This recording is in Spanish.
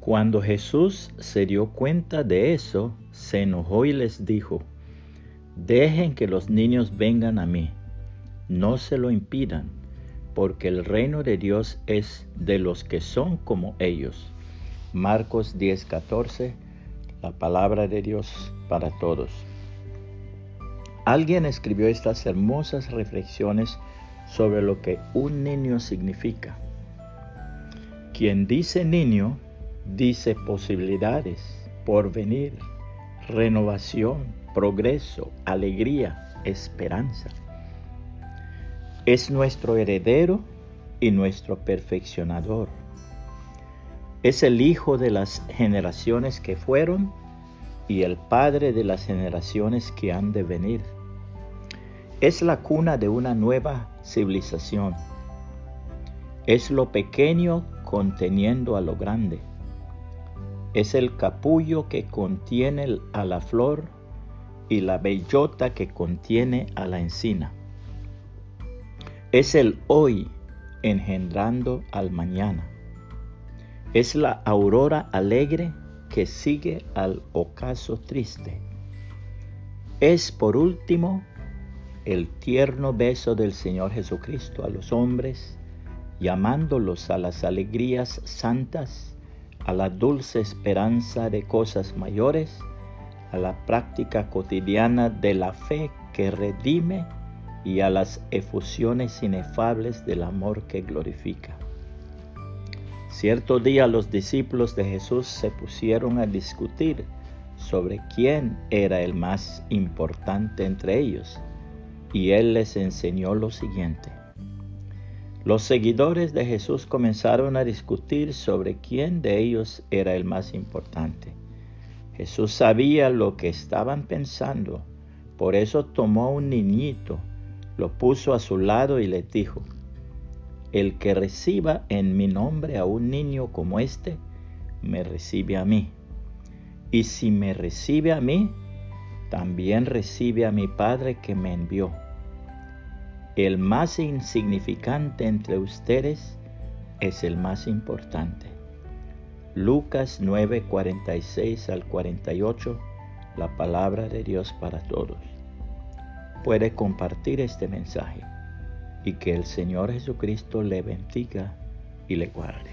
Cuando Jesús se dio cuenta de eso, se enojó y les dijo, Dejen que los niños vengan a mí, no se lo impidan, porque el reino de Dios es de los que son como ellos. Marcos 10:14, la palabra de Dios para todos. Alguien escribió estas hermosas reflexiones sobre lo que un niño significa. Quien dice niño dice posibilidades, porvenir, renovación, progreso, alegría, esperanza. Es nuestro heredero y nuestro perfeccionador. Es el hijo de las generaciones que fueron y el padre de las generaciones que han de venir. Es la cuna de una nueva civilización. Es lo pequeño conteniendo a lo grande es el capullo que contiene a la flor y la bellota que contiene a la encina. Es el hoy engendrando al mañana. Es la aurora alegre que sigue al ocaso triste. Es por último el tierno beso del Señor Jesucristo a los hombres, llamándolos a las alegrías santas a la dulce esperanza de cosas mayores, a la práctica cotidiana de la fe que redime y a las efusiones inefables del amor que glorifica. Cierto día los discípulos de Jesús se pusieron a discutir sobre quién era el más importante entre ellos, y él les enseñó lo siguiente. Los seguidores de Jesús comenzaron a discutir sobre quién de ellos era el más importante. Jesús sabía lo que estaban pensando, por eso tomó un niñito, lo puso a su lado y le dijo, el que reciba en mi nombre a un niño como este, me recibe a mí. Y si me recibe a mí, también recibe a mi Padre que me envió el más insignificante entre ustedes es el más importante. Lucas 9, 46 al 48, la palabra de Dios para todos. Puede compartir este mensaje y que el Señor Jesucristo le bendiga y le guarde.